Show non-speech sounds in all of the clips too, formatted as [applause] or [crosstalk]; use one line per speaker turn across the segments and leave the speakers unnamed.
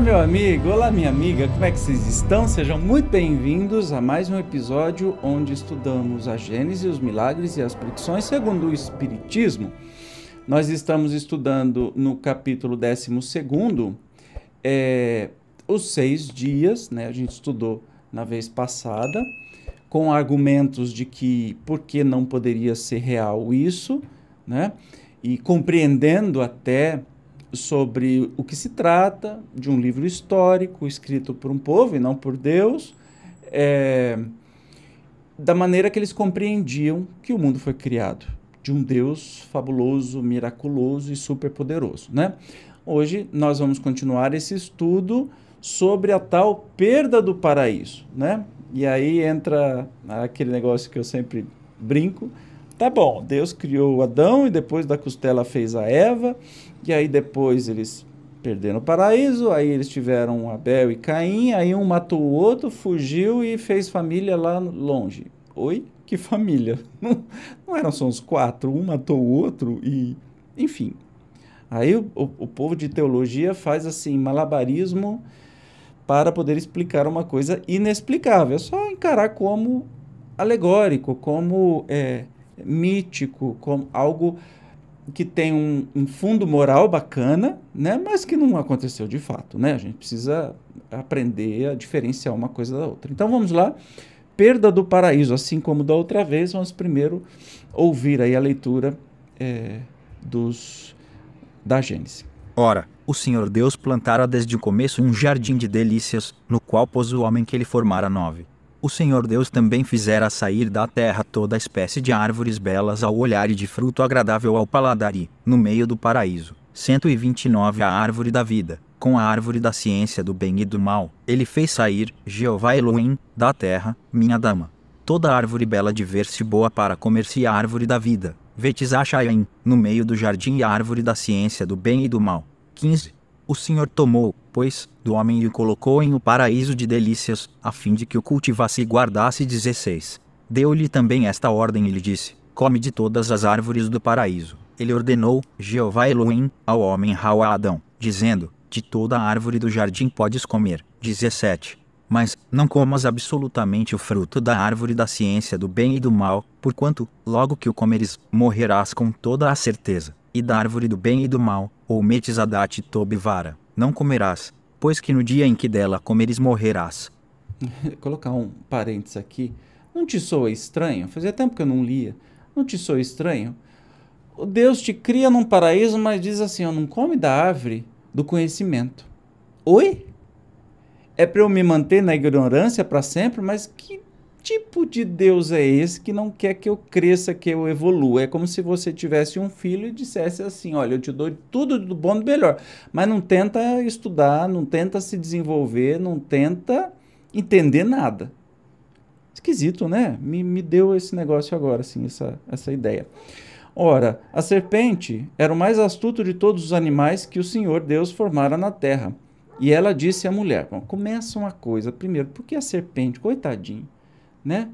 Olá, meu amigo, olá, minha amiga, como é que vocês estão? Sejam muito bem-vindos a mais um episódio onde estudamos a Gênese, os milagres e as predicções segundo o Espiritismo. Nós estamos estudando no capítulo 12, é, os seis dias, né? A gente estudou na vez passada, com argumentos de que por que não poderia ser real isso, né? E compreendendo até sobre o que se trata de um livro histórico escrito por um povo e não por Deus, é, da maneira que eles compreendiam que o mundo foi criado, de um Deus fabuloso, miraculoso e superpoderoso, né? Hoje nós vamos continuar esse estudo sobre a tal perda do paraíso, né? E aí entra aquele negócio que eu sempre brinco, Tá bom, Deus criou Adão e depois da costela fez a Eva, e aí depois eles perderam o paraíso, aí eles tiveram Abel e Caim, aí um matou o outro, fugiu e fez família lá longe. Oi? Que família? [laughs] Não, não eram só os quatro, um matou o outro e. Enfim. Aí o, o, o povo de teologia faz assim, malabarismo para poder explicar uma coisa inexplicável. É só encarar como alegórico, como. É, mítico, como algo que tem um, um, fundo moral bacana, né, mas que não aconteceu de fato, né? A gente precisa aprender a diferenciar uma coisa da outra. Então vamos lá, perda do paraíso, assim como da outra vez, vamos primeiro ouvir aí a leitura é, dos da Gênesis.
Ora, o Senhor Deus plantara desde o começo um jardim de delícias, no qual pôs o homem que ele formara nove o Senhor Deus também fizera sair da terra toda espécie de árvores belas ao olhar e de fruto agradável ao paladar e, no meio do paraíso, 129 a árvore da vida, com a árvore da ciência do bem e do mal, ele fez sair, Jeová Elohim, da terra, minha dama. Toda árvore bela de ver-se boa para comer-se a árvore da vida, Vetizachayim, no meio do jardim e a árvore da ciência do bem e do mal. 15. O Senhor tomou, pois, do homem e o colocou em o um paraíso de delícias, a fim de que o cultivasse e guardasse. 16. Deu-lhe também esta ordem e lhe disse: Come de todas as árvores do paraíso. Ele ordenou, Jeová Elohim, ao homem Rau a Adão, dizendo: De toda a árvore do jardim podes comer. 17. Mas não comas absolutamente o fruto da árvore da ciência do bem e do mal, porquanto, logo que o comeres, morrerás com toda a certeza e da árvore do bem e do mal, ou metis-adate tobivara, não comerás, pois que no dia em que dela comeres morrerás. [laughs]
Colocar um parênteses aqui. Não te soa estranho? Fazia tempo que eu não lia. Não te soa estranho? Deus te cria num paraíso, mas diz assim: ó, não come da árvore do conhecimento. Oi? É para eu me manter na ignorância para sempre? Mas que tipo de Deus é esse que não quer que eu cresça, que eu evolua? É como se você tivesse um filho e dissesse assim: olha, eu te dou tudo do bom e do melhor, mas não tenta estudar, não tenta se desenvolver, não tenta entender nada. Esquisito, né? Me, me deu esse negócio agora, assim, essa, essa ideia. Ora, a serpente era o mais astuto de todos os animais que o Senhor Deus formara na terra. E ela disse à mulher: Bom, começa uma coisa. Primeiro, por que a serpente? Coitadinho né?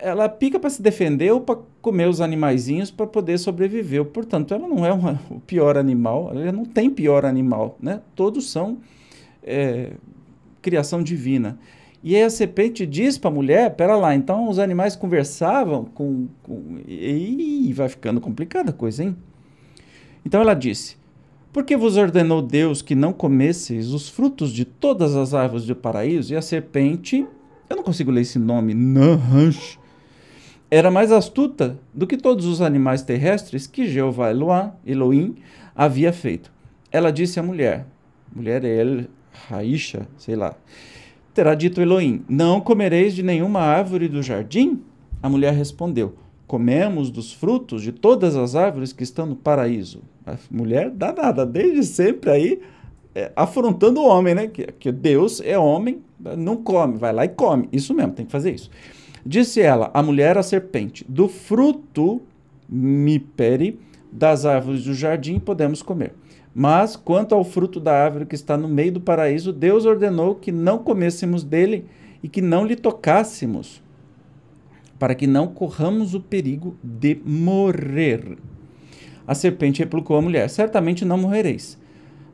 Ela pica para se defender ou para comer os animaizinhos para poder sobreviver. Portanto, ela não é uma, [laughs] o pior animal, ela não tem pior animal, né? Todos são é, criação divina. E aí a serpente diz para a mulher, pera lá, então os animais conversavam com, com... E vai ficando complicada a coisa, hein? Então ela disse, por que vos ordenou Deus que não comesseis os frutos de todas as árvores do paraíso? E a serpente eu não consigo ler esse nome, Nahansh, era mais astuta do que todos os animais terrestres que Jeová Eloá, Elohim havia feito. Ela disse à mulher, mulher é El Raisha, sei lá, terá dito Elohim, não comereis de nenhuma árvore do jardim? A mulher respondeu, comemos dos frutos de todas as árvores que estão no paraíso. A mulher danada, desde sempre aí, é, afrontando o homem, né? Que, que Deus é homem, não come, vai lá e come. Isso mesmo, tem que fazer isso. Disse ela, a mulher, a serpente, do fruto mipere das árvores do jardim podemos comer. Mas quanto ao fruto da árvore que está no meio do paraíso, Deus ordenou que não comêssemos dele e que não lhe tocássemos, para que não corramos o perigo de morrer. A serpente replicou à mulher: Certamente não morrereis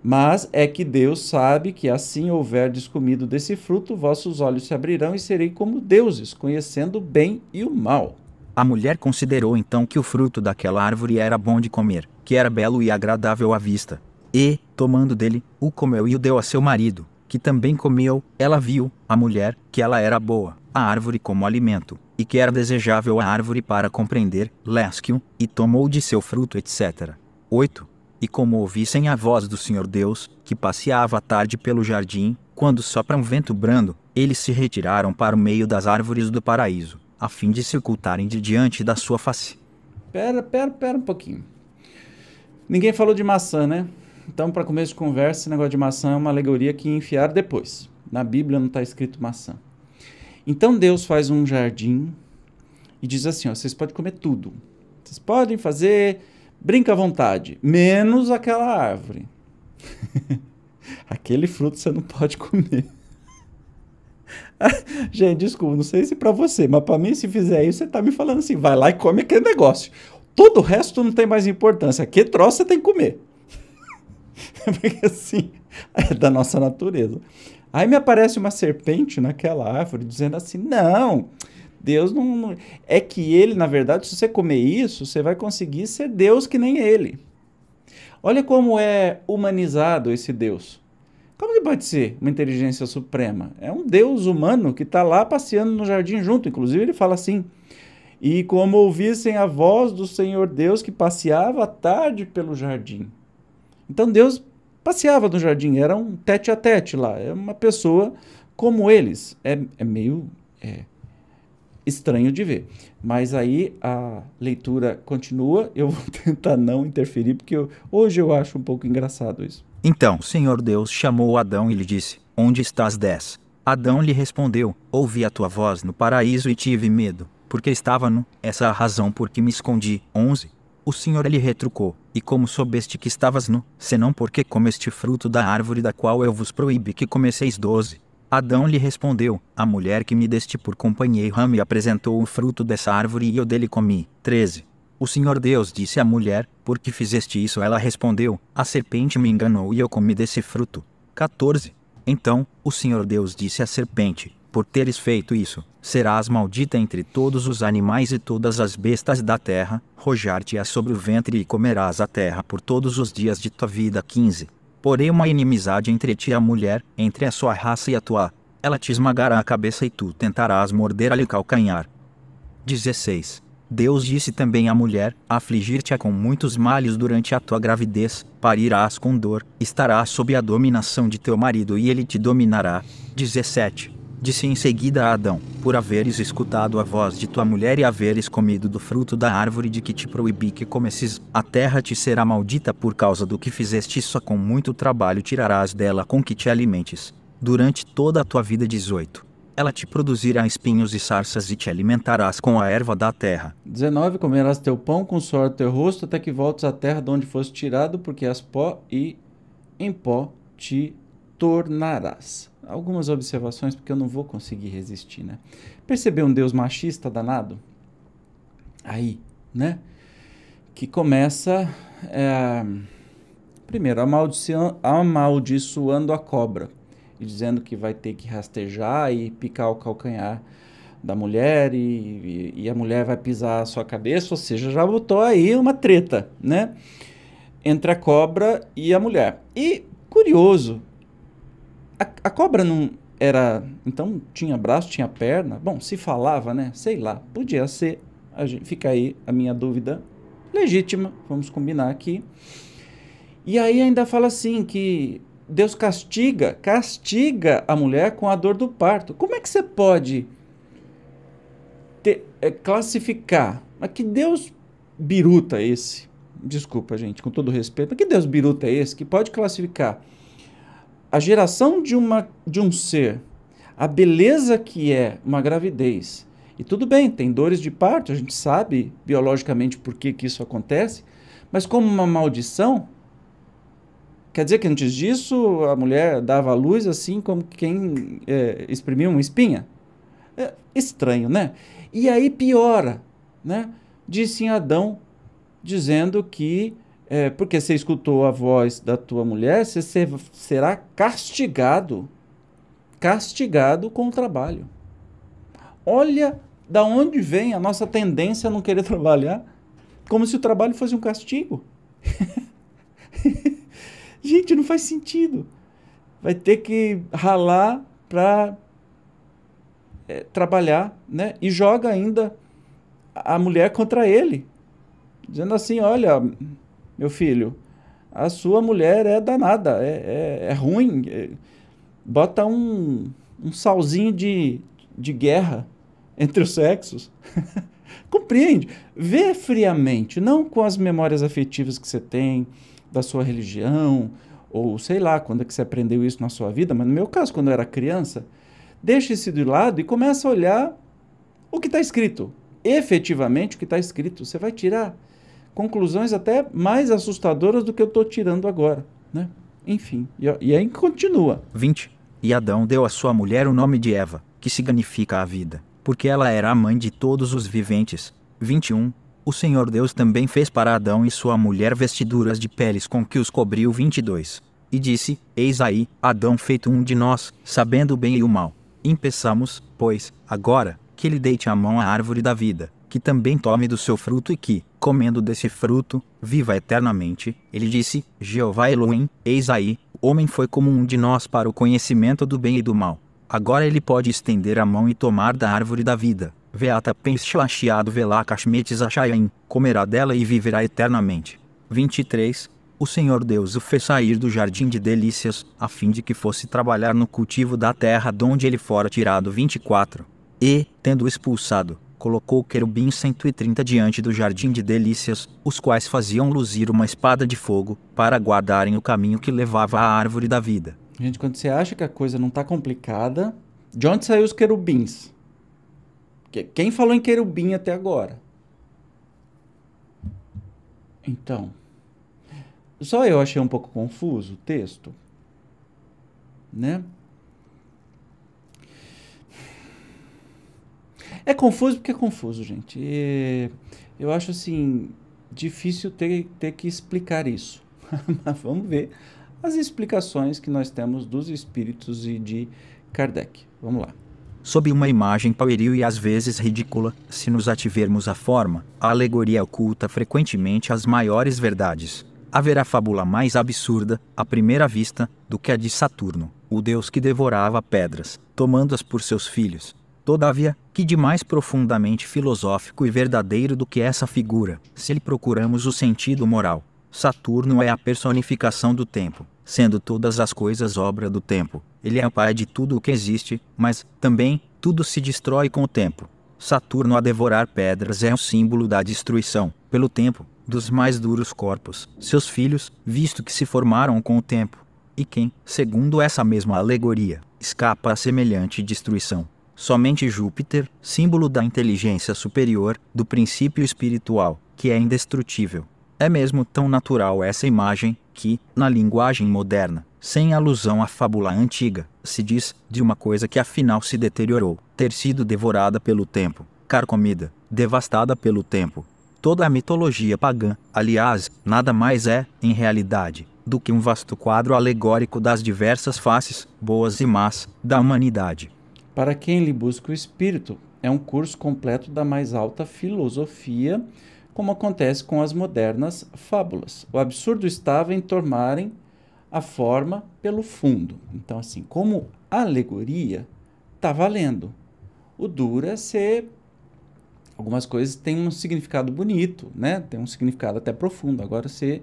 Mas é que Deus sabe que assim houverdes comido desse fruto, vossos olhos se abrirão e serei como deuses, conhecendo o bem e o mal.
A mulher considerou então que o fruto daquela árvore era bom de comer, que era belo e agradável à vista. E, tomando dele, o comeu e o deu a seu marido, que também comeu. Ela viu, a mulher, que ela era boa, a árvore como alimento, e que era desejável a árvore para compreender, lesquio, e tomou de seu fruto, etc. 8. E como ouvissem a voz do Senhor Deus, que passeava à tarde pelo jardim, quando sopra um vento brando, eles se retiraram para o meio das árvores do paraíso, a fim de se ocultarem de diante da sua face.
Pera, pera, pera um pouquinho. Ninguém falou de maçã, né? Então, para começo de conversa, esse negócio de maçã é uma alegoria que enfiaram depois. Na Bíblia não está escrito maçã. Então Deus faz um jardim e diz assim: ó, vocês podem comer tudo. Vocês podem fazer Brinca à vontade, menos aquela árvore. [laughs] Aquele fruto você não pode comer. [laughs] Gente, desculpa, não sei se para você, mas para mim, se fizer isso, você tá me falando assim: vai lá e come aquele negócio. Todo o resto não tem mais importância. Que troço você tem que comer. [laughs] Porque assim, é da nossa natureza. Aí me aparece uma serpente naquela árvore dizendo assim: não, Deus não, não, É que ele, na verdade, se você comer isso, você vai conseguir ser Deus que nem ele. Olha como é humanizado esse Deus. Como que pode ser uma inteligência suprema? É um Deus humano que está lá passeando no jardim junto. Inclusive, ele fala assim: E como ouvissem a voz do Senhor Deus que passeava à tarde pelo jardim. Então, Deus passeava no jardim, era um tete a tete lá, é uma pessoa como eles. É, é meio. É, estranho de ver. Mas aí a leitura continua, [laughs] eu vou tentar não interferir, porque eu, hoje eu acho um pouco engraçado isso.
Então o Senhor Deus chamou Adão e lhe disse: Onde estás, dez? Adão lhe respondeu: Ouvi a tua voz no paraíso e tive medo, porque estava no. Essa é a razão por que me escondi. 11. O Senhor lhe retrucou: E como soubeste que estavas nu, senão porque comeste fruto da árvore da qual eu vos proíbe que comeceis? 12. Adão lhe respondeu: A mulher que me deste por companheira me apresentou o fruto dessa árvore e eu dele comi. 13. O Senhor Deus disse à mulher: Por que fizeste isso? Ela respondeu: A serpente me enganou e eu comi desse fruto. 14. Então, o Senhor Deus disse à serpente: Por teres feito isso, serás maldita entre todos os animais e todas as bestas da terra, rojar-te-á sobre o ventre e comerás a terra por todos os dias de tua vida. 15 porém uma inimizade entre ti e a mulher, entre a sua raça e a tua. Ela te esmagará a cabeça e tu tentarás morder-lhe o calcanhar. 16. Deus disse também à mulher: Afligir-te-á com muitos males durante a tua gravidez, parirás com dor, estarás sob a dominação de teu marido e ele te dominará. 17. Disse em seguida a Adão: Por haveres escutado a voz de tua mulher e haveres comido do fruto da árvore de que te proibi que comesses, a terra te será maldita por causa do que fizeste, só com muito trabalho tirarás dela com que te alimentes. Durante toda a tua vida 18. Ela te produzirá espinhos e sarças e te alimentarás com a erva da terra.
19. Comerás teu pão com suor teu rosto até que voltes à terra de onde foste tirado, porque és pó e em pó te tornarás algumas observações, porque eu não vou conseguir resistir, né? Percebeu um Deus machista danado? Aí, né? Que começa, é, primeiro, amaldiçoando a cobra e dizendo que vai ter que rastejar e picar o calcanhar da mulher e, e, e, a mulher vai pisar a sua cabeça, ou seja, já botou aí uma treta, né? Entre a cobra e a mulher. E curioso, a, a cobra não era. Então tinha braço, tinha perna. Bom, se falava, né? Sei lá. Podia ser. A gente, fica aí a minha dúvida legítima. Vamos combinar aqui. E aí ainda fala assim que Deus castiga, castiga a mulher com a dor do parto. Como é que você pode ter, é, classificar? Mas que Deus biruta esse? Desculpa, gente, com todo respeito. Mas que Deus biruta é esse que pode classificar a geração de, uma, de um ser, a beleza que é uma gravidez. E tudo bem, tem dores de parto, a gente sabe biologicamente por que, que isso acontece, mas como uma maldição, quer dizer que antes disso a mulher dava a luz assim como quem é, exprimiu uma espinha? É estranho, né? E aí piora, né? Disse em Adão, dizendo que é, porque você escutou a voz da tua mulher, você será castigado. Castigado com o trabalho. Olha da onde vem a nossa tendência a não querer [laughs] trabalhar, como se o trabalho fosse um castigo. [laughs] Gente, não faz sentido. Vai ter que ralar para é, trabalhar, né? E joga ainda a mulher contra ele, dizendo assim: olha, meu filho, a sua mulher é danada, é, é, é ruim, é, bota um, um salzinho de, de guerra entre os sexos. [laughs] Compreende? Vê friamente, não com as memórias afetivas que você tem da sua religião, ou sei lá, quando é que você aprendeu isso na sua vida, mas no meu caso, quando eu era criança, deixa isso de lado e começa a olhar o que está escrito. Efetivamente, o que está escrito. Você vai tirar conclusões até mais assustadoras do que eu estou tirando agora. Né? Enfim, e, aí continua.
20. E Adão deu à sua mulher o nome de Eva, que significa a vida, porque ela era a mãe de todos os viventes. 21. O Senhor Deus também fez para Adão e sua mulher vestiduras de peles com que os cobriu. 22. E disse: Eis aí, Adão feito um de nós, sabendo o bem e o mal. Impeçamos, pois, agora, que ele deite a mão à árvore da vida, que também tome do seu fruto e que, comendo desse fruto, viva eternamente. Ele disse: Jeová Elohim, eis aí, o homem foi como um de nós para o conhecimento do bem e do mal. Agora ele pode estender a mão e tomar da árvore da vida. Veata penshlachiado velá kashmetes achayaim, comerá dela e viverá eternamente. 23. O Senhor Deus o fez sair do jardim de delícias, a fim de que fosse trabalhar no cultivo da terra donde ele fora tirado. 24. E, tendo expulsado, colocou querubim 130 diante do jardim de delícias, os quais faziam luzir uma espada de fogo, para guardarem o caminho que levava à árvore da vida.
Gente, quando você acha que a coisa não está complicada, de onde saiu os querubins? Quem falou em querubim até agora? Então, só eu achei um pouco confuso o texto, né? É confuso porque é confuso, gente. E eu acho assim difícil ter, ter que explicar isso. [laughs] Mas vamos ver as explicações que nós temos dos espíritos e de Kardec. Vamos lá.
Sob uma imagem pueril e às vezes ridícula, se nos ativermos à forma, a alegoria oculta frequentemente as maiores verdades. Haverá fábula mais absurda, à primeira vista, do que a de Saturno, o deus que devorava pedras, tomando-as por seus filhos, Todavia, que de mais profundamente filosófico e verdadeiro do que essa figura, se lhe procuramos o sentido moral. Saturno é a personificação do tempo, sendo todas as coisas obra do tempo. Ele é o pai de tudo o que existe, mas, também, tudo se destrói com o tempo. Saturno a devorar pedras é o símbolo da destruição, pelo tempo, dos mais duros corpos, seus filhos, visto que se formaram com o tempo. E quem, segundo essa mesma alegoria, escapa a semelhante destruição, Somente Júpiter, símbolo da inteligência superior, do princípio espiritual, que é indestrutível. É mesmo tão natural essa imagem que, na linguagem moderna, sem alusão à fábula antiga, se diz de uma coisa que afinal se deteriorou, ter sido devorada pelo tempo, carcomida, devastada pelo tempo. Toda a mitologia pagã, aliás, nada mais é, em realidade, do que um vasto quadro alegórico das diversas faces, boas e más, da humanidade.
Para quem lhe busca o espírito, é um curso completo da mais alta filosofia, como acontece com as modernas fábulas. O absurdo estava em tomarem a forma pelo fundo. Então, assim, como alegoria, está valendo. O duro é ser. Algumas coisas têm um significado bonito, né? Tem um significado até profundo. Agora, você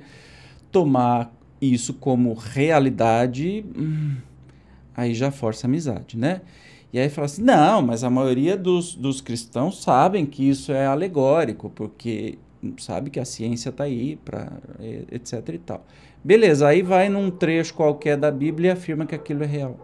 tomar isso como realidade, hum, aí já força a amizade, né? E aí fala assim: não, mas a maioria dos, dos cristãos sabem que isso é alegórico, porque sabe que a ciência está aí, para etc e tal. Beleza, aí vai num trecho qualquer da Bíblia e afirma que aquilo é real.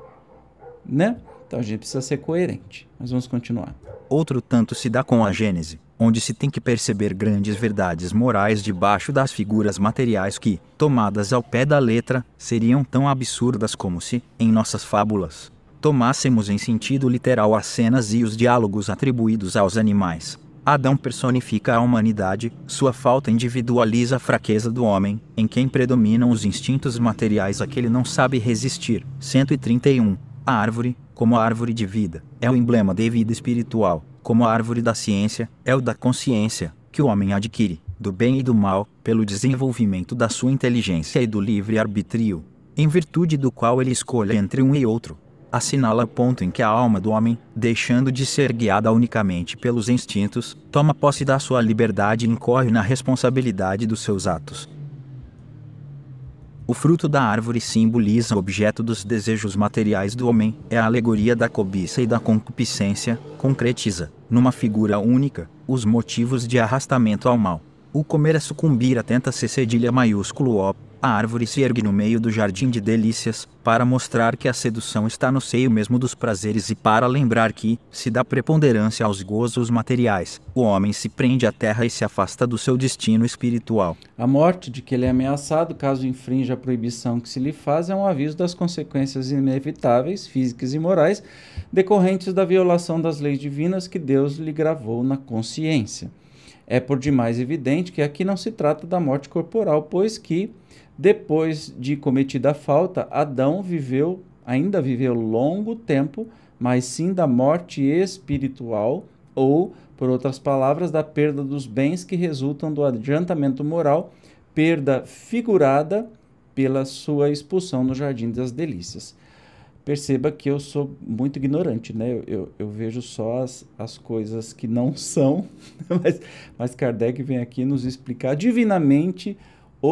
Né? Então a gente precisa ser coerente. Mas vamos continuar.
Outro tanto se dá com a Gênese, onde se tem que perceber grandes verdades morais debaixo das figuras materiais que, tomadas ao pé da letra, seriam tão absurdas como se, em nossas fábulas, tomássemos em sentido literal as cenas e os diálogos atribuídos aos animais. Adão personifica a humanidade, sua falta individualiza a fraqueza do homem, em quem predominam os instintos materiais a que ele não sabe resistir. 131. A árvore, como a árvore de vida, é o emblema da vida espiritual, como a árvore da ciência, é o da consciência, que o homem adquire, do bem e do mal, pelo desenvolvimento da sua inteligência e do livre arbítrio, em virtude do qual ele escolhe entre um e outro assinala o ponto em que a alma do homem, deixando de ser guiada unicamente pelos instintos, toma posse da sua liberdade e incorre na responsabilidade dos seus atos. O fruto da árvore simboliza o objeto dos desejos materiais do homem, é a alegoria da cobiça e da concupiscência, concretiza, numa figura única, os motivos de arrastamento ao mal. O comer é sucumbir atenta-se cedilha maiúsculo O, a árvore se ergue no meio do jardim de delícias, para mostrar que a sedução está no seio mesmo dos prazeres e para lembrar que, se dá preponderância aos gozos materiais, o homem se prende à terra e se afasta do seu destino espiritual.
A morte de que ele é ameaçado caso infrinja a proibição que se lhe faz é um aviso das consequências inevitáveis, físicas e morais, decorrentes da violação das leis divinas que Deus lhe gravou na consciência. É por demais evidente que aqui não se trata da morte corporal, pois que depois de cometida a falta, Adão viveu, ainda viveu longo tempo, mas sim da morte espiritual, ou, por outras palavras, da perda dos bens que resultam do adiantamento moral, perda figurada pela sua expulsão no Jardim das Delícias. Perceba que eu sou muito ignorante, né? Eu, eu, eu vejo só as, as coisas que não [laughs] são, mas, mas Kardec vem aqui nos explicar divinamente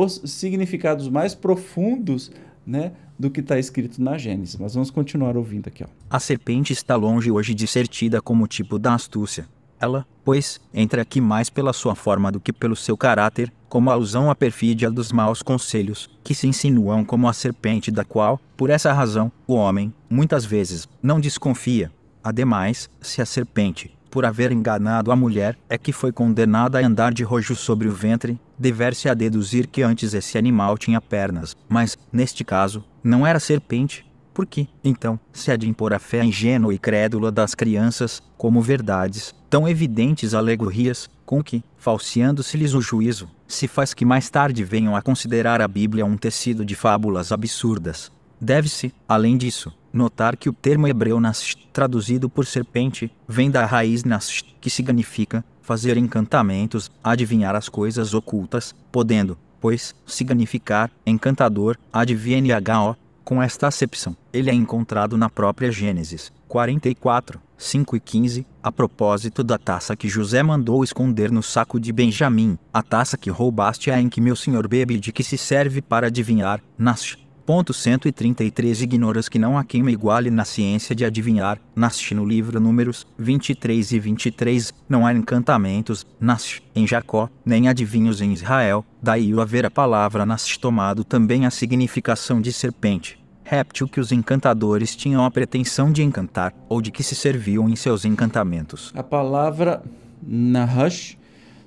os significados mais profundos né, do que está escrito na Gênesis. Mas vamos continuar ouvindo aqui. Ó.
A serpente está longe hoje de ser tida como tipo da astúcia. Ela, pois, entra aqui mais pela sua forma do que pelo seu caráter, como alusão à perfídia dos maus conselhos, que se insinuam como a serpente da qual, por essa razão, o homem, muitas vezes, não desconfia. Ademais, se a serpente, por haver enganado a mulher, é que foi condenada a andar de rojo sobre o ventre, dever-se a deduzir que antes esse animal tinha pernas, mas, neste caso, não era serpente. Por que, então, se há de impor a fé ingênua e crédula das crianças, como verdades, tão evidentes alegorias, com que, falseando-se-lhes o juízo, se faz que mais tarde venham a considerar a Bíblia um tecido de fábulas absurdas? Deve-se, além disso, notar que o termo hebreu nasht, traduzido por serpente, vem da raiz nasht, que significa fazer encantamentos, adivinhar as coisas ocultas, podendo, pois, significar encantador, advnh com esta acepção. Ele é encontrado na própria Gênesis 44, 5 e 15, a propósito da taça que José mandou esconder no saco de Benjamim, a taça que roubaste é em que meu senhor bebe e de que se serve para adivinhar, Nash, Ponto 133 Ignoras que não há quem me iguale na ciência de adivinhar, nasce no livro Números 23 e 23, não há encantamentos, nasce em Jacó, nem adivinhos em Israel, daí o haver a palavra nasce tomado também a significação de serpente, réptil que os encantadores tinham a pretensão de encantar, ou de que se serviam em seus encantamentos.
A palavra Nahash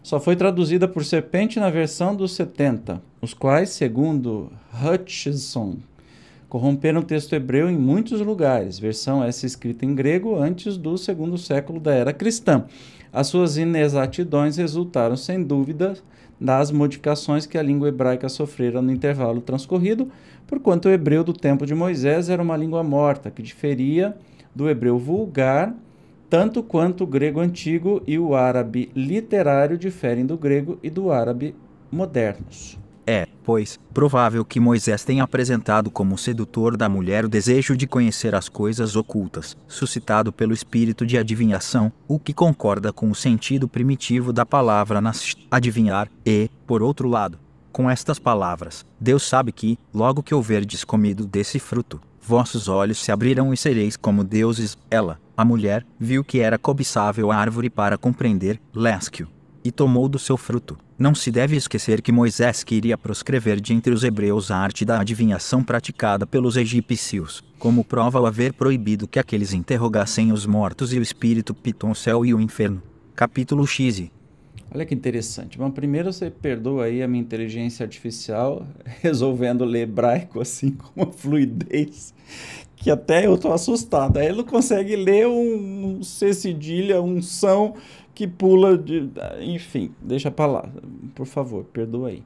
só foi traduzida por serpente na versão dos 70, os quais, segundo Hutchison, corromperam o texto hebreu em muitos lugares, versão essa escrita em grego antes do segundo século da era cristã. As suas inexatidões resultaram, sem dúvida, das modificações que a língua hebraica sofrera no intervalo transcorrido, porquanto o hebreu do tempo de Moisés era uma língua morta, que diferia do hebreu vulgar tanto quanto o grego antigo e o árabe literário diferem do grego e do árabe modernos.
É, pois, provável que Moisés tenha apresentado como sedutor da mulher o desejo de conhecer as coisas ocultas, suscitado pelo espírito de adivinhação, o que concorda com o sentido primitivo da palavra nas adivinhar, e, por outro lado, com estas palavras, Deus sabe que, logo que houverdes comido desse fruto, vossos olhos se abriram e sereis como deuses. Ela, a mulher, viu que era cobiçável a árvore para compreender, lesquio, e tomou do seu fruto. Não se deve esquecer que Moisés queria proscrever de entre os hebreus a arte da adivinhação praticada pelos egípcios, como prova o haver proibido que aqueles interrogassem os mortos e o espírito piton céu e o inferno. Capítulo X
Olha que interessante. Bom, primeiro você perdoa aí a minha inteligência artificial [laughs] resolvendo ler hebraico assim com uma fluidez que até eu tô assustado. Aí ele não consegue ler um, C cedilha, um são que pula de. Enfim, deixa para lá, por favor, perdoa aí.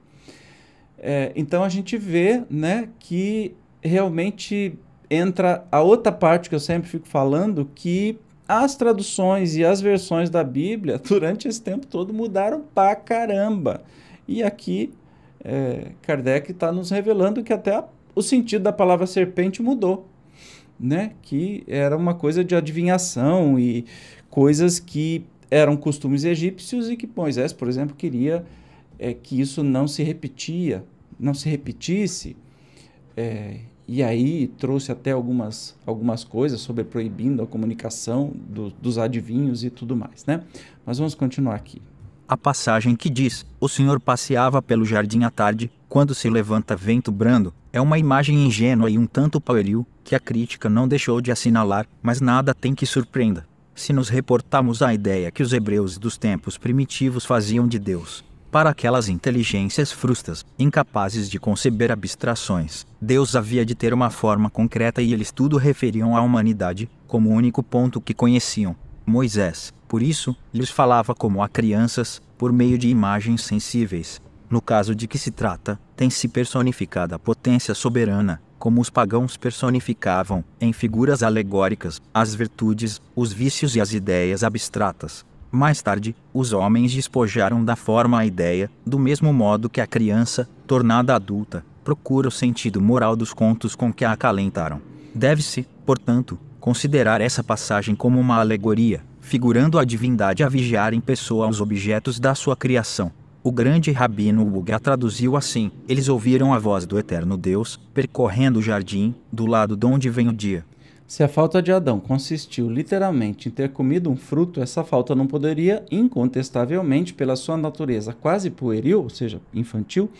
É, então a gente vê né, que realmente entra a outra parte que eu sempre fico falando, que as traduções e as versões da Bíblia [laughs] durante esse tempo todo mudaram pra caramba. E aqui é, Kardec está nos revelando que até o sentido da palavra serpente mudou, né? Que era uma coisa de adivinhação e coisas que eram costumes egípcios e que Moisés, por exemplo, queria é, que isso não se repetia, não se repetisse. É, e aí trouxe até algumas, algumas coisas sobre proibindo a comunicação do, dos adivinhos e tudo mais, né? Mas vamos continuar aqui.
A passagem que diz: O Senhor passeava pelo jardim à tarde, quando se levanta vento brando, é uma imagem ingênua e um tanto pueril, que a crítica não deixou de assinalar, mas nada tem que surpreenda. Se nos reportarmos à ideia que os hebreus dos tempos primitivos faziam de Deus, para aquelas inteligências frustas, incapazes de conceber abstrações, Deus havia de ter uma forma concreta e eles tudo referiam à humanidade, como o único ponto que conheciam. Moisés, por isso, lhes falava como a crianças, por meio de imagens sensíveis. No caso de que se trata, tem-se personificada a potência soberana, como os pagãos personificavam, em figuras alegóricas, as virtudes, os vícios e as ideias abstratas. Mais tarde, os homens despojaram da forma a ideia, do mesmo modo que a criança, tornada adulta, procura o sentido moral dos contos com que a acalentaram. Deve-se, portanto, considerar essa passagem como uma alegoria, figurando a divindade a vigiar em pessoa os objetos da sua criação. O grande rabino Uga traduziu assim: Eles ouviram a voz do eterno Deus, percorrendo o jardim, do lado de onde vem o dia.
Se a falta de Adão consistiu literalmente em ter comido um fruto, essa falta não poderia, incontestavelmente, pela sua natureza quase pueril, ou seja, infantil,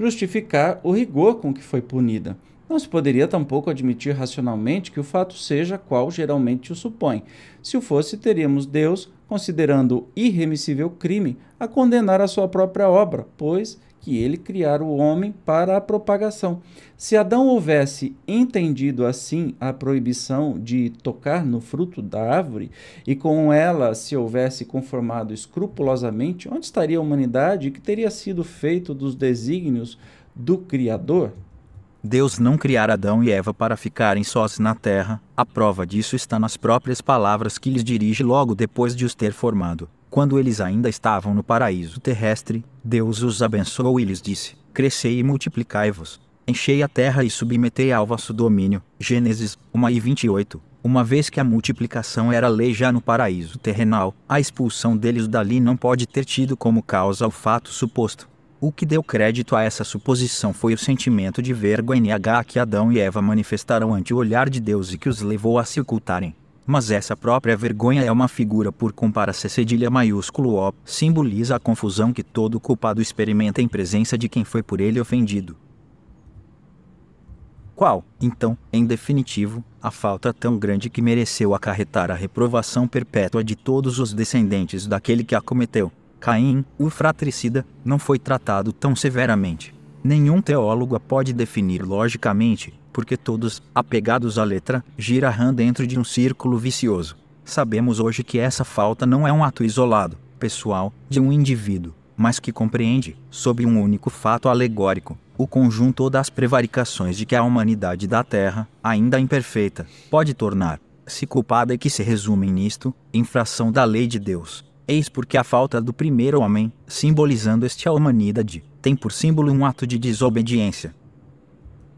justificar o rigor com que foi punida. Não se poderia tampouco admitir racionalmente que o fato seja qual geralmente o supõe. Se o fosse, teríamos Deus, considerando irremissível crime, a condenar a sua própria obra, pois que ele criara o homem para a propagação. Se Adão houvesse entendido assim a proibição de tocar no fruto da árvore e com ela se houvesse conformado escrupulosamente, onde estaria a humanidade que teria sido feito dos desígnios do Criador?
Deus não criara Adão e Eva para ficarem sós na terra, a prova disso está nas próprias palavras que lhes dirige logo depois de os ter formado. Quando eles ainda estavam no paraíso terrestre, Deus os abençoou e lhes disse: Crescei e multiplicai-vos. Enchei a terra e submetei ao vosso domínio. Gênesis 1 e 28. Uma vez que a multiplicação era lei já no paraíso terrenal, a expulsão deles dali não pode ter tido como causa o fato suposto. O que deu crédito a essa suposição foi o sentimento de vergonha que Adão e Eva manifestaram ante o olhar de Deus e que os levou a se ocultarem. Mas essa própria vergonha é uma figura por comparação cedilha maiúsculo O, simboliza a confusão que todo culpado experimenta em presença de quem foi por ele ofendido. Qual, então, em definitivo, a falta tão grande que mereceu acarretar a reprovação perpétua de todos os descendentes daquele que a cometeu? Caim, o fratricida, não foi tratado tão severamente. Nenhum teólogo a pode definir logicamente, porque todos, apegados à letra, giram dentro de um círculo vicioso. Sabemos hoje que essa falta não é um ato isolado, pessoal, de um indivíduo, mas que compreende, sob um único fato alegórico, o conjunto das prevaricações de que a humanidade da Terra, ainda imperfeita, pode tornar-se culpada e que se resumem nisto, infração da lei de Deus, Eis porque a falta do primeiro homem, simbolizando este a humanidade, tem por símbolo um ato de desobediência.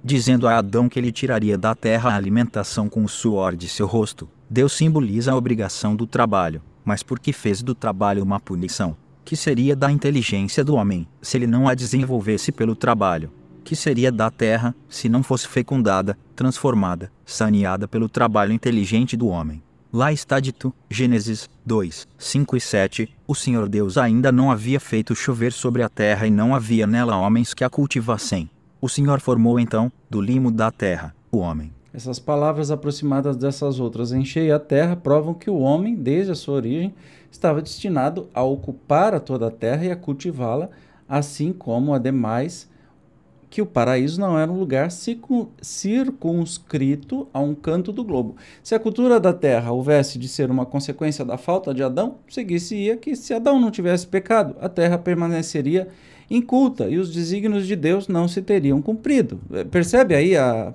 Dizendo a Adão que ele tiraria da terra a alimentação com o suor de seu rosto, Deus simboliza a obrigação do trabalho, mas porque fez do trabalho uma punição, que seria da inteligência do homem, se ele não a desenvolvesse pelo trabalho, que seria da terra, se não fosse fecundada, transformada, saneada pelo trabalho inteligente do homem. Lá está dito, Gênesis 2, 5 e 7, o Senhor Deus ainda não havia feito chover sobre a terra e não havia nela homens que a cultivassem. O Senhor formou então, do limo da terra, o homem.
Essas palavras aproximadas dessas outras, enchei a terra, provam que o homem, desde a sua origem, estava destinado a ocupar a toda a terra e a cultivá-la, assim como, ademais, que o paraíso não era um lugar circunscrito a um canto do globo. Se a cultura da terra houvesse de ser uma consequência da falta de Adão, seguisse que se Adão não tivesse pecado, a terra permaneceria inculta e os desígnios de Deus não se teriam cumprido. Percebe aí a,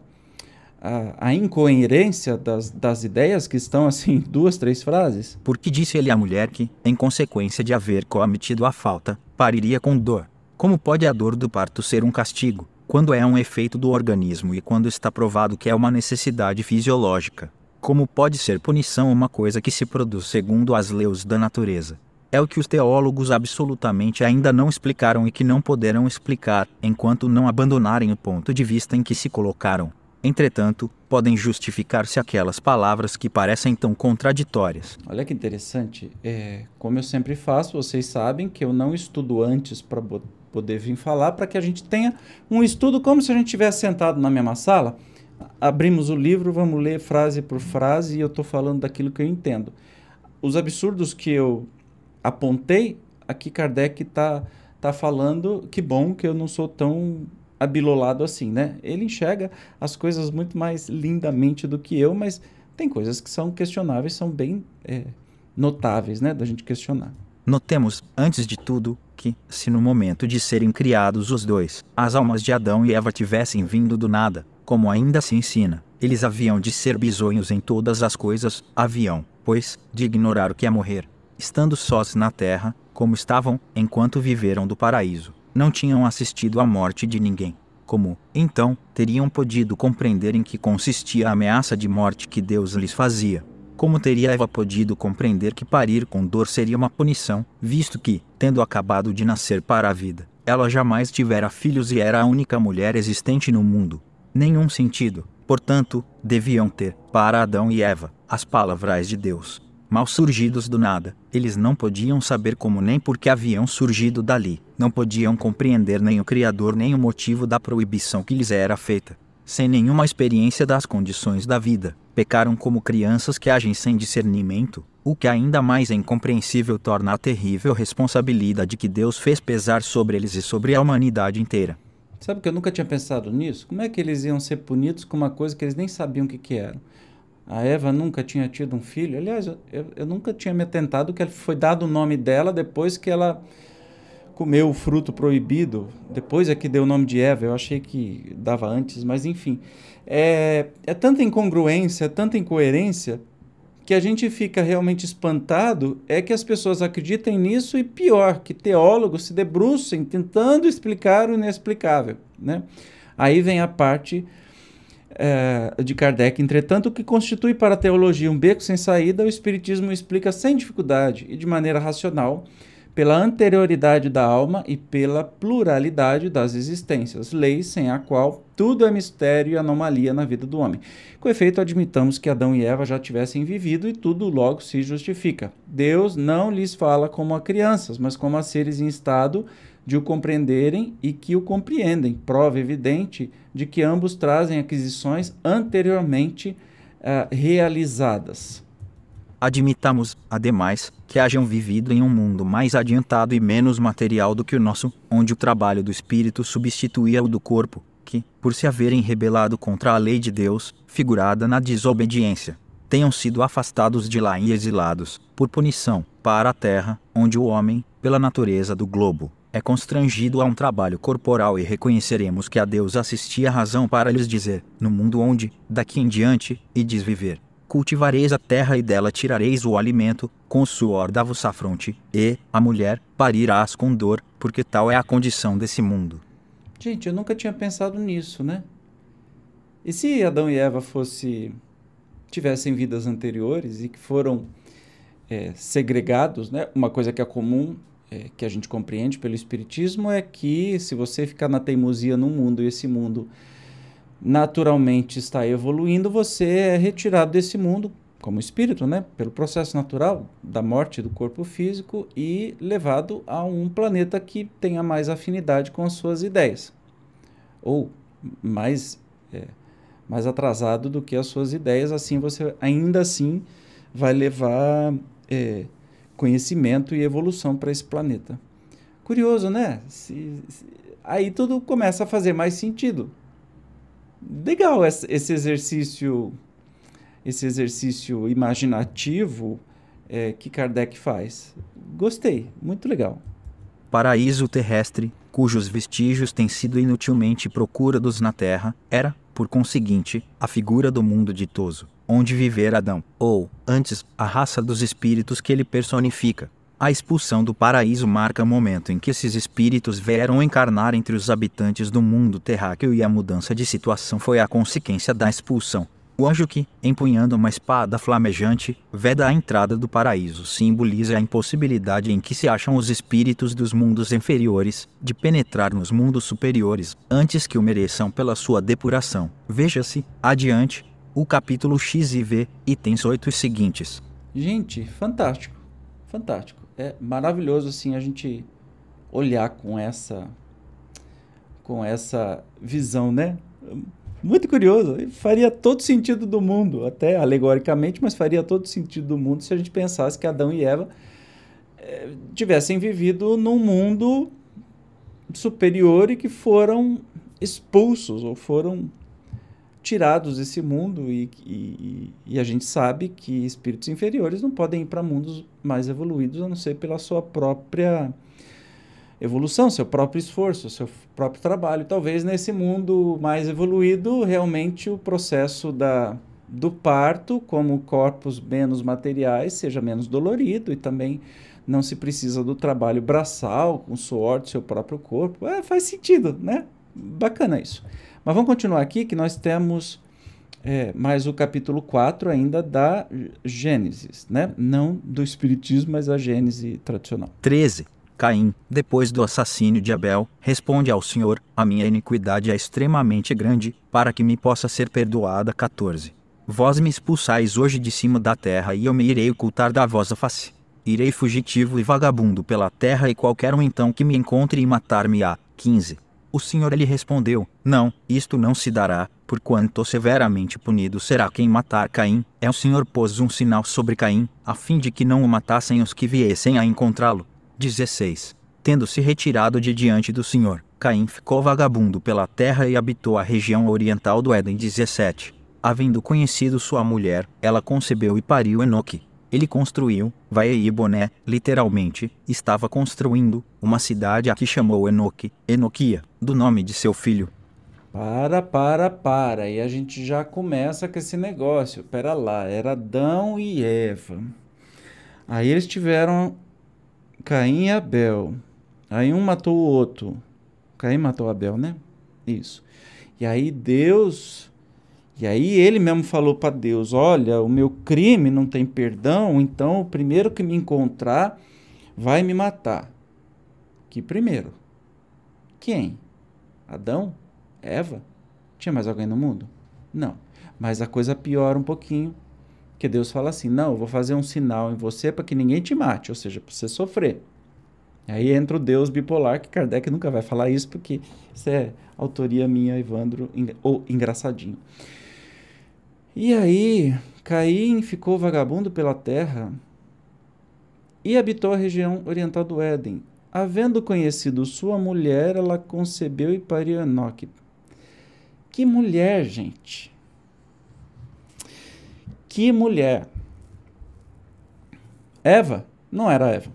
a, a, incoerência das, das ideias que estão assim em duas, três frases?
Porque disse ele à mulher que, em consequência de haver cometido a falta, pariria com dor. Como pode a dor do parto ser um castigo, quando é um efeito do organismo e quando está provado que é uma necessidade fisiológica? Como pode ser punição uma coisa que se produz segundo as leis da natureza? É o que os teólogos absolutamente ainda não explicaram e que não poderão explicar enquanto não abandonarem o ponto de vista em que se colocaram. Entretanto, podem justificar-se aquelas palavras que parecem tão contraditórias.
Olha que interessante. É, como eu sempre faço, vocês sabem que eu não estudo antes para poder vir falar, para que a gente tenha um estudo como se a gente estivesse sentado na mesma sala. Abrimos o livro, vamos ler frase por frase e eu estou falando daquilo que eu entendo. Os absurdos que eu apontei, aqui Kardec está tá falando que bom que eu não sou tão abilolado assim, né? Ele enxerga as coisas muito mais lindamente do que eu, mas tem coisas que são questionáveis, são bem é, notáveis, né, da gente questionar.
Notemos, antes de tudo, que, se no momento de serem criados os dois, as almas de Adão e Eva tivessem vindo do nada, como ainda se ensina, eles haviam de ser bisonhos em todas as coisas, haviam, pois, de ignorar o que é morrer, estando sós na terra, como estavam, enquanto viveram do paraíso não tinham assistido à morte de ninguém. Como, então, teriam podido compreender em que consistia a ameaça de morte que Deus lhes fazia? Como teria Eva podido compreender que parir com dor seria uma punição, visto que, tendo acabado de nascer para a vida, ela jamais tivera filhos e era a única mulher existente no mundo? Nenhum sentido, portanto, deviam ter, para Adão e Eva, as palavras de Deus, mal surgidos do nada. Eles não podiam saber como nem por que haviam surgido dali. Não podiam compreender nem o Criador nem o motivo da proibição que lhes era feita. Sem nenhuma experiência das condições da vida, pecaram como crianças que agem sem discernimento, o que ainda mais incompreensível torna a terrível responsabilidade que Deus fez pesar sobre eles e sobre a humanidade inteira.
Sabe que eu nunca tinha pensado nisso? Como é que eles iam ser punidos com uma coisa que eles nem sabiam o que, que era? A Eva nunca tinha tido um filho. Aliás, eu, eu nunca tinha me atentado que foi dado o nome dela depois que ela comeu o fruto proibido. Depois é que deu o nome de Eva. Eu achei que dava antes, mas enfim. É, é tanta incongruência, tanta incoerência, que a gente fica realmente espantado é que as pessoas acreditem nisso e pior, que teólogos se debrucem tentando explicar o inexplicável. Né? Aí vem a parte é, de Kardec. Entretanto, o que constitui para a teologia um beco sem saída, o Espiritismo explica sem dificuldade e de maneira racional, pela anterioridade da alma e pela pluralidade das existências, lei sem a qual tudo é mistério e anomalia na vida do homem. Com efeito, admitamos que Adão e Eva já tivessem vivido e tudo logo se justifica. Deus não lhes fala como a crianças, mas como a seres em estado de o compreenderem e que o compreendem, prova evidente de que ambos trazem aquisições anteriormente uh, realizadas.
Admitamos, ademais, que hajam vivido em um mundo mais adiantado e menos material do que o nosso, onde o trabalho do espírito substituía o do corpo, que, por se haverem rebelado contra a lei de Deus, figurada na desobediência, tenham sido afastados de lá e exilados, por punição, para a terra, onde o homem, pela natureza do globo, é constrangido a um trabalho corporal e reconheceremos que a Deus assistia razão para lhes dizer, no mundo onde, daqui em diante, e viver, cultivareis a terra e dela tirareis o alimento, com o suor da vossa fronte, e, a mulher, parirás com dor, porque tal é a condição desse mundo.
Gente, eu nunca tinha pensado nisso, né? E se Adão e Eva fosse tivessem vidas anteriores e que foram é, segregados, né? Uma coisa que é comum é, que a gente compreende pelo Espiritismo é que se você ficar na teimosia no mundo e esse mundo naturalmente está evoluindo, você é retirado desse mundo como espírito, né, pelo processo natural da morte do corpo físico e levado a um planeta que tenha mais afinidade com as suas ideias, ou mais é, mais atrasado do que as suas ideias. Assim, você ainda assim vai levar é, conhecimento e evolução para esse planeta. Curioso, né? Se, se, aí tudo começa a fazer mais sentido. Legal esse exercício, esse exercício imaginativo é, que Kardec faz. Gostei, muito legal.
Paraíso terrestre, cujos vestígios têm sido inutilmente procurados na Terra, era, por conseguinte, a figura do mundo ditoso, onde vivera Adão, ou, antes, a raça dos espíritos que ele personifica. A expulsão do paraíso marca o momento em que esses espíritos vieram encarnar entre os habitantes do mundo terráqueo e a mudança de situação foi a consequência da expulsão. O anjo que, empunhando uma espada flamejante, veda a entrada do paraíso simboliza a impossibilidade em que se acham os espíritos dos mundos inferiores de penetrar nos mundos superiores antes que o mereçam pela sua depuração. Veja-se, adiante, o capítulo X e V, itens 8 e seguintes.
Gente, fantástico. Fantástico. É maravilhoso assim a gente olhar com essa com essa visão, né? Muito curioso. Faria todo sentido do mundo, até alegoricamente, mas faria todo sentido do mundo se a gente pensasse que Adão e Eva eh, tivessem vivido num mundo superior e que foram expulsos ou foram tirados desse mundo e, e, e, a gente sabe que espíritos inferiores não podem ir para mundos mais evoluídos a não ser pela sua própria evolução, seu próprio esforço, seu próprio trabalho. Talvez nesse mundo mais evoluído, realmente o processo da, do parto, como corpos menos materiais, seja menos dolorido e também não se precisa do trabalho braçal, com suor do seu próprio corpo. É, faz sentido, né? Bacana isso. Mas vamos continuar aqui, que nós temos é, mais o capítulo 4 ainda da Gênesis, né? Não do Espiritismo, mas a Gênese tradicional.
13. Caim, depois do assassínio de Abel, responde ao Senhor: A minha iniquidade é extremamente grande, para que me possa ser perdoada. 14. Vós me expulsais hoje de cima da terra, e eu me irei ocultar da vossa face. Irei fugitivo e vagabundo pela terra, e qualquer um então que me encontre e matar-me-á. 15. O Senhor lhe respondeu: Não, isto não se dará, porquanto severamente punido será quem matar Caim. É o Senhor pôs um sinal sobre Caim, a fim de que não o matassem os que viessem a encontrá-lo. 16. Tendo-se retirado de diante do Senhor, Caim ficou vagabundo pela terra e habitou a região oriental do Éden. 17. Havendo conhecido sua mulher, ela concebeu e pariu Enoque. Ele construiu, vai e Boné, literalmente, estava construindo, uma cidade a que chamou Enoque, Enoquia, do nome de seu filho.
Para, para, para. E a gente já começa com esse negócio. Pera lá, era Adão e Eva. Aí eles tiveram Caim e Abel. Aí um matou o outro. Caim matou Abel, né? Isso. E aí Deus. E aí ele mesmo falou para Deus: Olha, o meu crime não tem perdão, então o primeiro que me encontrar vai me matar. Que primeiro? Quem? Adão? Eva? Tinha mais alguém no mundo? Não. Mas a coisa piora um pouquinho que Deus fala assim: não, eu vou fazer um sinal em você para que ninguém te mate, ou seja, para você sofrer. Aí entra o Deus bipolar, que Kardec nunca vai falar isso, porque isso é autoria minha, Evandro, ou engraçadinho. E aí, Caim ficou vagabundo pela terra e habitou a região oriental do Éden. Havendo conhecido sua mulher, ela concebeu e pariu Enoque. Que mulher, gente! Que mulher! Eva não era Eva.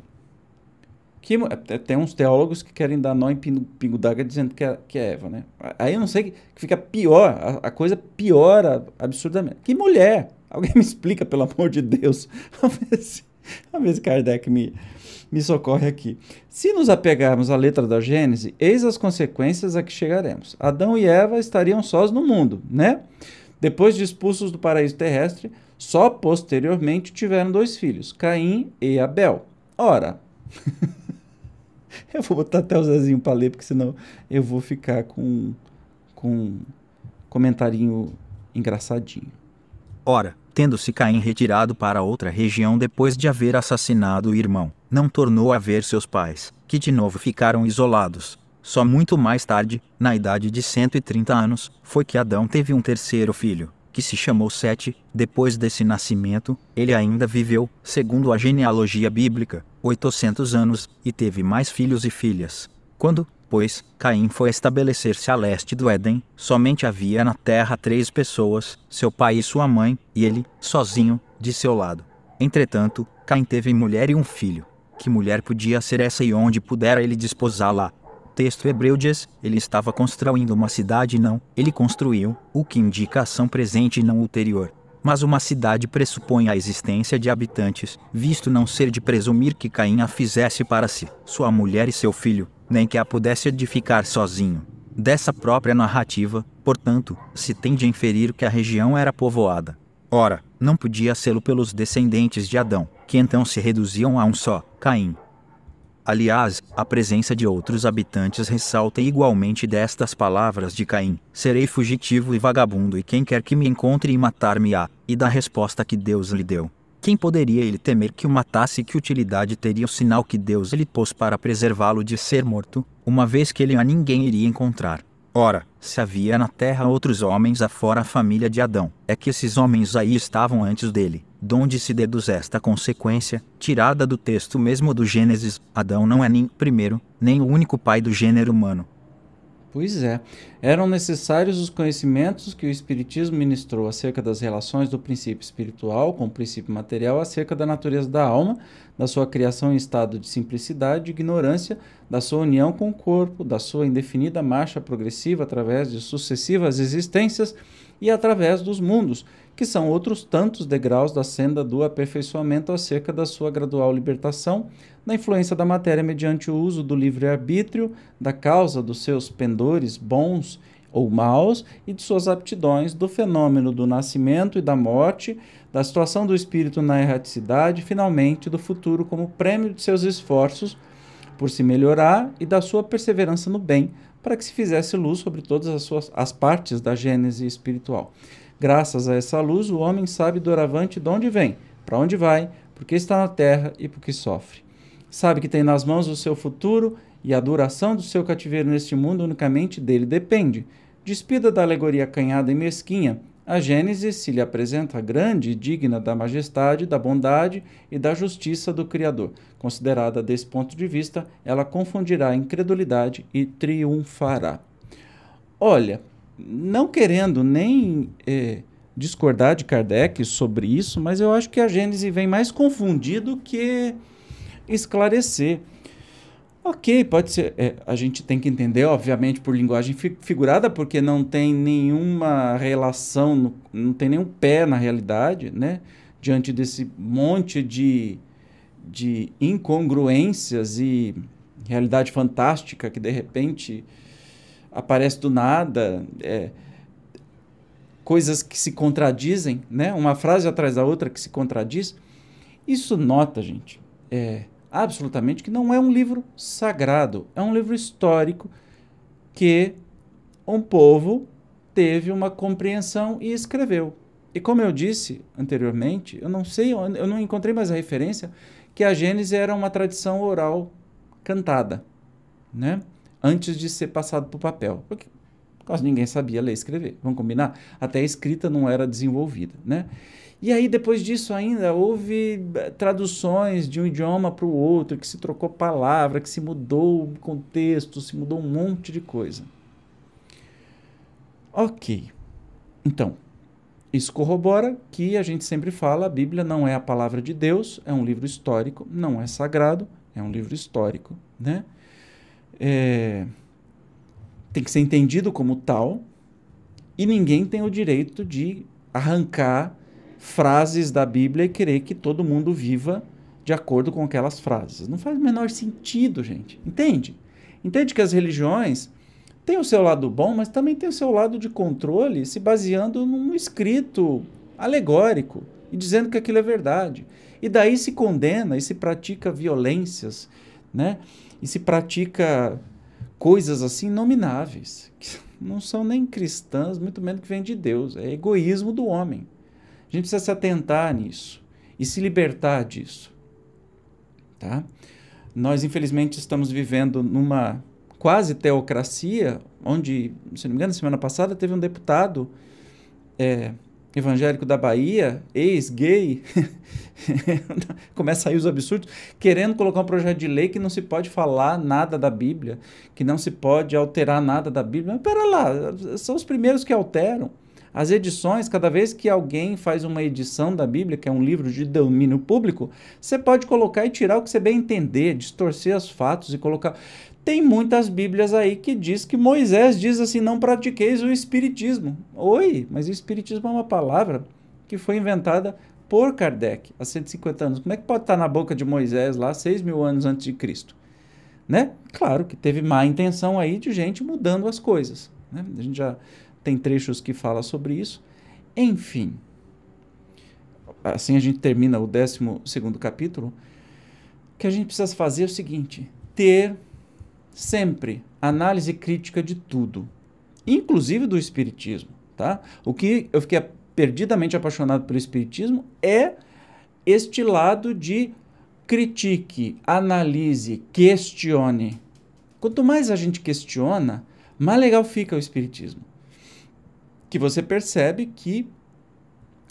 Que, tem uns teólogos que querem dar nó em pingo, d'água dizendo que é, que é Eva, né? Aí eu não sei, que fica pior, a, a, coisa piora absurdamente. Que mulher! Alguém me explica, pelo amor de Deus. [laughs] Ver se Kardec me, me socorre aqui. Se nos apegarmos à letra da Gênese, eis as consequências a que chegaremos. Adão e Eva estariam sós no mundo, né? Depois de expulsos do paraíso terrestre, só posteriormente tiveram dois filhos, Caim e Abel. Ora, [laughs] [laughs] eu vou botar até o Zezinho para ler, porque senão eu vou ficar com, com um comentarinho engraçadinho.
Ora, tendo-se Caim retirado para outra região depois de haver assassinado o irmão, não tornou a ver seus pais, que de novo ficaram isolados. Só muito mais tarde, na idade de 130 anos, foi que Adão teve um terceiro filho, que se chamou Sete. Depois desse nascimento, ele ainda viveu, segundo a genealogia bíblica, oitocentos anos, e teve mais filhos e filhas. Quando, pois, Caim foi estabelecer-se a leste do Éden, somente havia na terra três pessoas, seu pai e sua mãe, e ele, sozinho, de seu lado. Entretanto, Caim teve mulher e um filho. Que mulher podia ser essa e onde pudera ele desposá-la? Texto hebreu diz: ele estava construindo uma cidade, não, ele construiu, o que indica ação presente e não ulterior. Mas uma cidade pressupõe a existência de habitantes, visto não ser de presumir que Caim a fizesse para si, sua mulher e seu filho, nem que a pudesse edificar sozinho. Dessa própria narrativa, portanto, se tende a inferir que a região era povoada. Ora, não podia sê-lo pelos descendentes de Adão, que então se reduziam a um só, Caim. Aliás, a presença de outros habitantes ressalta igualmente destas palavras de Caim: Serei fugitivo e vagabundo, e quem quer que me encontre e matar-me-á, e da resposta que Deus lhe deu. Quem poderia ele temer que o matasse e que utilidade teria o sinal que Deus lhe pôs para preservá-lo de ser morto, uma vez que ele a ninguém iria encontrar? Ora, se havia na terra outros homens afora a família de Adão, é que esses homens aí estavam antes dele. Donde se deduz esta consequência, tirada do texto mesmo do Gênesis, Adão não é nem primeiro, nem o único pai do gênero humano.
Pois é, eram necessários os conhecimentos que o Espiritismo ministrou acerca das relações do princípio espiritual com o princípio material, acerca da natureza da alma, da sua criação em estado de simplicidade e ignorância, da sua união com o corpo, da sua indefinida marcha progressiva através de sucessivas existências e através dos mundos, que são outros tantos degraus da senda do aperfeiçoamento acerca da sua gradual libertação da influência da matéria mediante o uso do livre-arbítrio, da causa dos seus pendores bons ou maus e de suas aptidões, do fenômeno do nascimento e da morte, da situação do espírito na erraticidade, finalmente do futuro como prêmio de seus esforços por se melhorar e da sua perseverança no bem, para que se fizesse luz sobre todas as, suas, as partes da gênese espiritual. Graças a essa luz, o homem sabe doravante de onde vem, para onde vai, porque está na terra e porque sofre sabe que tem nas mãos o seu futuro e a duração do seu cativeiro neste mundo unicamente dele depende. Despida da alegoria canhada e mesquinha, a Gênesis se lhe apresenta grande e digna da majestade, da bondade e da justiça do Criador. Considerada desse ponto de vista, ela confundirá a incredulidade e triunfará. Olha, não querendo nem eh, discordar de Kardec sobre isso, mas eu acho que a Gênesis vem mais confundido que esclarecer. Ok, pode ser. É, a gente tem que entender, obviamente, por linguagem fi figurada, porque não tem nenhuma relação, no, não tem nenhum pé na realidade, né? Diante desse monte de, de incongruências e realidade fantástica que de repente aparece do nada, é, coisas que se contradizem, né? Uma frase atrás da outra que se contradiz. Isso nota, gente. É, absolutamente que não é um livro sagrado, é um livro histórico que um povo teve uma compreensão e escreveu. E como eu disse anteriormente, eu não sei, eu não encontrei mais a referência que a Gênese era uma tradição oral cantada, né? Antes de ser passado para o papel. Porque quase ninguém sabia ler e escrever. Vamos combinar? Até a escrita não era desenvolvida, né? E aí, depois disso ainda, houve eh, traduções de um idioma para o outro, que se trocou palavra, que se mudou o contexto, se mudou um monte de coisa. Ok. Então, isso corrobora que a gente sempre fala, a Bíblia não é a palavra de Deus, é um livro histórico, não é sagrado, é um livro histórico, né? É, tem que ser entendido como tal, e ninguém tem o direito de arrancar frases da Bíblia e querer que todo mundo viva de acordo com aquelas frases. Não faz o menor sentido, gente. Entende? Entende que as religiões têm o seu lado bom, mas também tem o seu lado de controle, se baseando num escrito alegórico e dizendo que aquilo é verdade. E daí se condena e se pratica violências, né? E se pratica coisas assim nomináveis, que não são nem cristãs, muito menos que vêm de Deus. É egoísmo do homem. A gente precisa se atentar nisso e se libertar disso. Tá? Nós, infelizmente, estamos vivendo numa quase teocracia, onde, se não me engano, semana passada teve um deputado é, evangélico da Bahia, ex-gay, [laughs] começa a sair os absurdos, querendo colocar um projeto de lei que não se pode falar nada da Bíblia, que não se pode alterar nada da Bíblia. Mas pera lá, são os primeiros que alteram. As edições, cada vez que alguém faz uma edição da Bíblia, que é um livro de domínio público, você pode colocar e tirar o que você bem entender, distorcer os fatos e colocar. Tem muitas Bíblias aí que diz que Moisés diz assim: não pratiqueis o Espiritismo. Oi, mas o Espiritismo é uma palavra que foi inventada por Kardec há 150 anos. Como é que pode estar na boca de Moisés lá 6 mil anos antes de Cristo? Né? Claro que teve má intenção aí de gente mudando as coisas. Né? A gente já tem trechos que fala sobre isso. Enfim, assim a gente termina o 12 capítulo. O que a gente precisa fazer é o seguinte: ter sempre análise crítica de tudo, inclusive do Espiritismo. Tá? O que eu fiquei perdidamente apaixonado pelo Espiritismo é este lado de critique, analise, questione. Quanto mais a gente questiona, mais legal fica o Espiritismo que você percebe que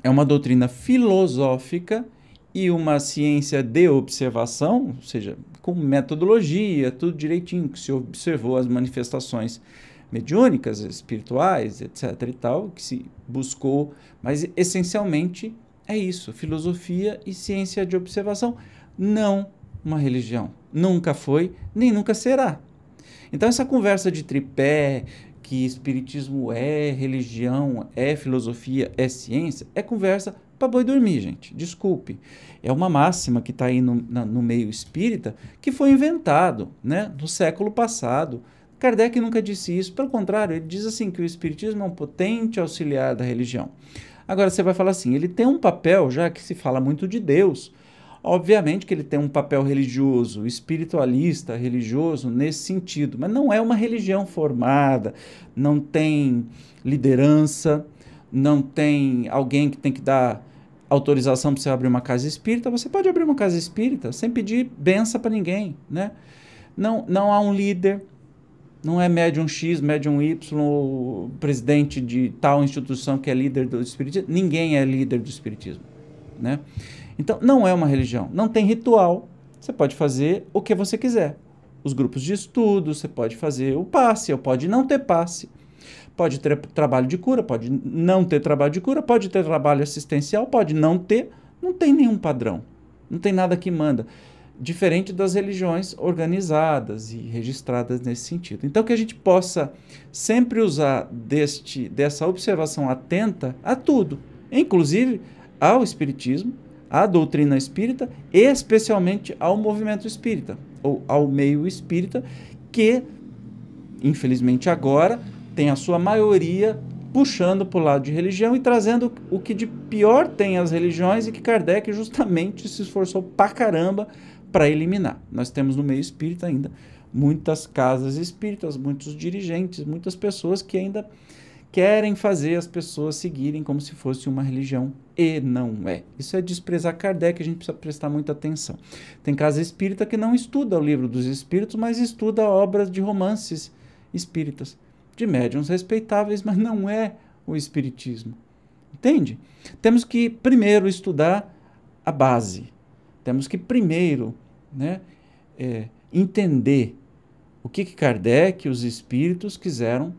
é uma doutrina filosófica e uma ciência de observação, ou seja, com metodologia, tudo direitinho, que se observou as manifestações mediúnicas, espirituais, etc e tal, que se buscou, mas essencialmente é isso, filosofia e ciência de observação, não uma religião. Nunca foi, nem nunca será. Então essa conversa de tripé, que espiritismo é religião, é filosofia, é ciência, é conversa para boi dormir, gente. Desculpe. É uma máxima que está aí no, na, no meio espírita que foi inventado né, no século passado. Kardec nunca disse isso, pelo contrário, ele diz assim que o espiritismo é um potente auxiliar da religião. Agora você vai falar assim, ele tem um papel, já que se fala muito de Deus, Obviamente que ele tem um papel religioso, espiritualista, religioso nesse sentido, mas não é uma religião formada, não tem liderança, não tem alguém que tem que dar autorização para você abrir uma casa espírita. Você pode abrir uma casa espírita sem pedir benção para ninguém, né? Não, não há um líder, não é médium X, médium Y, presidente de tal instituição que é líder do espiritismo. Ninguém é líder do espiritismo, né? Então, não é uma religião, não tem ritual. Você pode fazer o que você quiser. Os grupos de estudo, você pode fazer o passe, ou pode não ter passe. Pode ter trabalho de cura, pode não ter trabalho de cura, pode ter trabalho assistencial, pode não ter. Não tem nenhum padrão. Não tem nada que manda. Diferente das religiões organizadas e registradas nesse sentido. Então, que a gente possa sempre usar deste, dessa observação atenta a tudo, inclusive ao Espiritismo, à doutrina espírita, especialmente ao movimento espírita, ou ao meio espírita, que, infelizmente agora, tem a sua maioria puxando para o lado de religião e trazendo o que de pior tem as religiões e que Kardec justamente se esforçou pra caramba para eliminar. Nós temos no meio espírita ainda muitas casas espíritas, muitos dirigentes, muitas pessoas que ainda querem fazer as pessoas seguirem como se fosse uma religião e não é. Isso é desprezar Kardec, a gente precisa prestar muita atenção. Tem casa espírita que não estuda o livro dos espíritos, mas estuda obras de romances espíritas, de médiums respeitáveis, mas não é o espiritismo. Entende? Temos que primeiro estudar a base. Temos que primeiro né, é, entender o que, que Kardec e os espíritos quiseram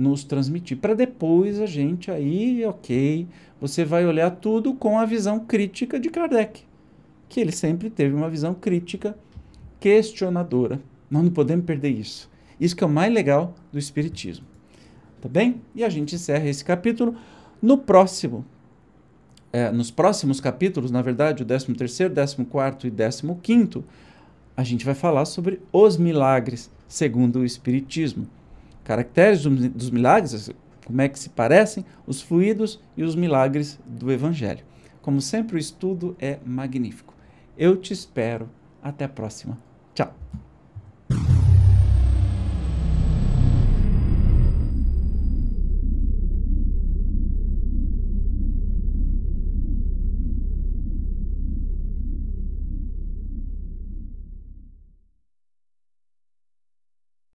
nos transmitir, para depois a gente aí, ok, você vai olhar tudo com a visão crítica de Kardec, que ele sempre teve uma visão crítica, questionadora. Nós não podemos perder isso. Isso que é o mais legal do Espiritismo. Tá bem? E a gente encerra esse capítulo no próximo. É, nos próximos capítulos, na verdade, o 13 terceiro, 14 quarto e 15 quinto, a gente vai falar sobre os milagres segundo o Espiritismo caracteres dos milagres, como é que se parecem os fluidos e os milagres do Evangelho. Como sempre, o estudo é magnífico. Eu te espero. Até a próxima. Tchau.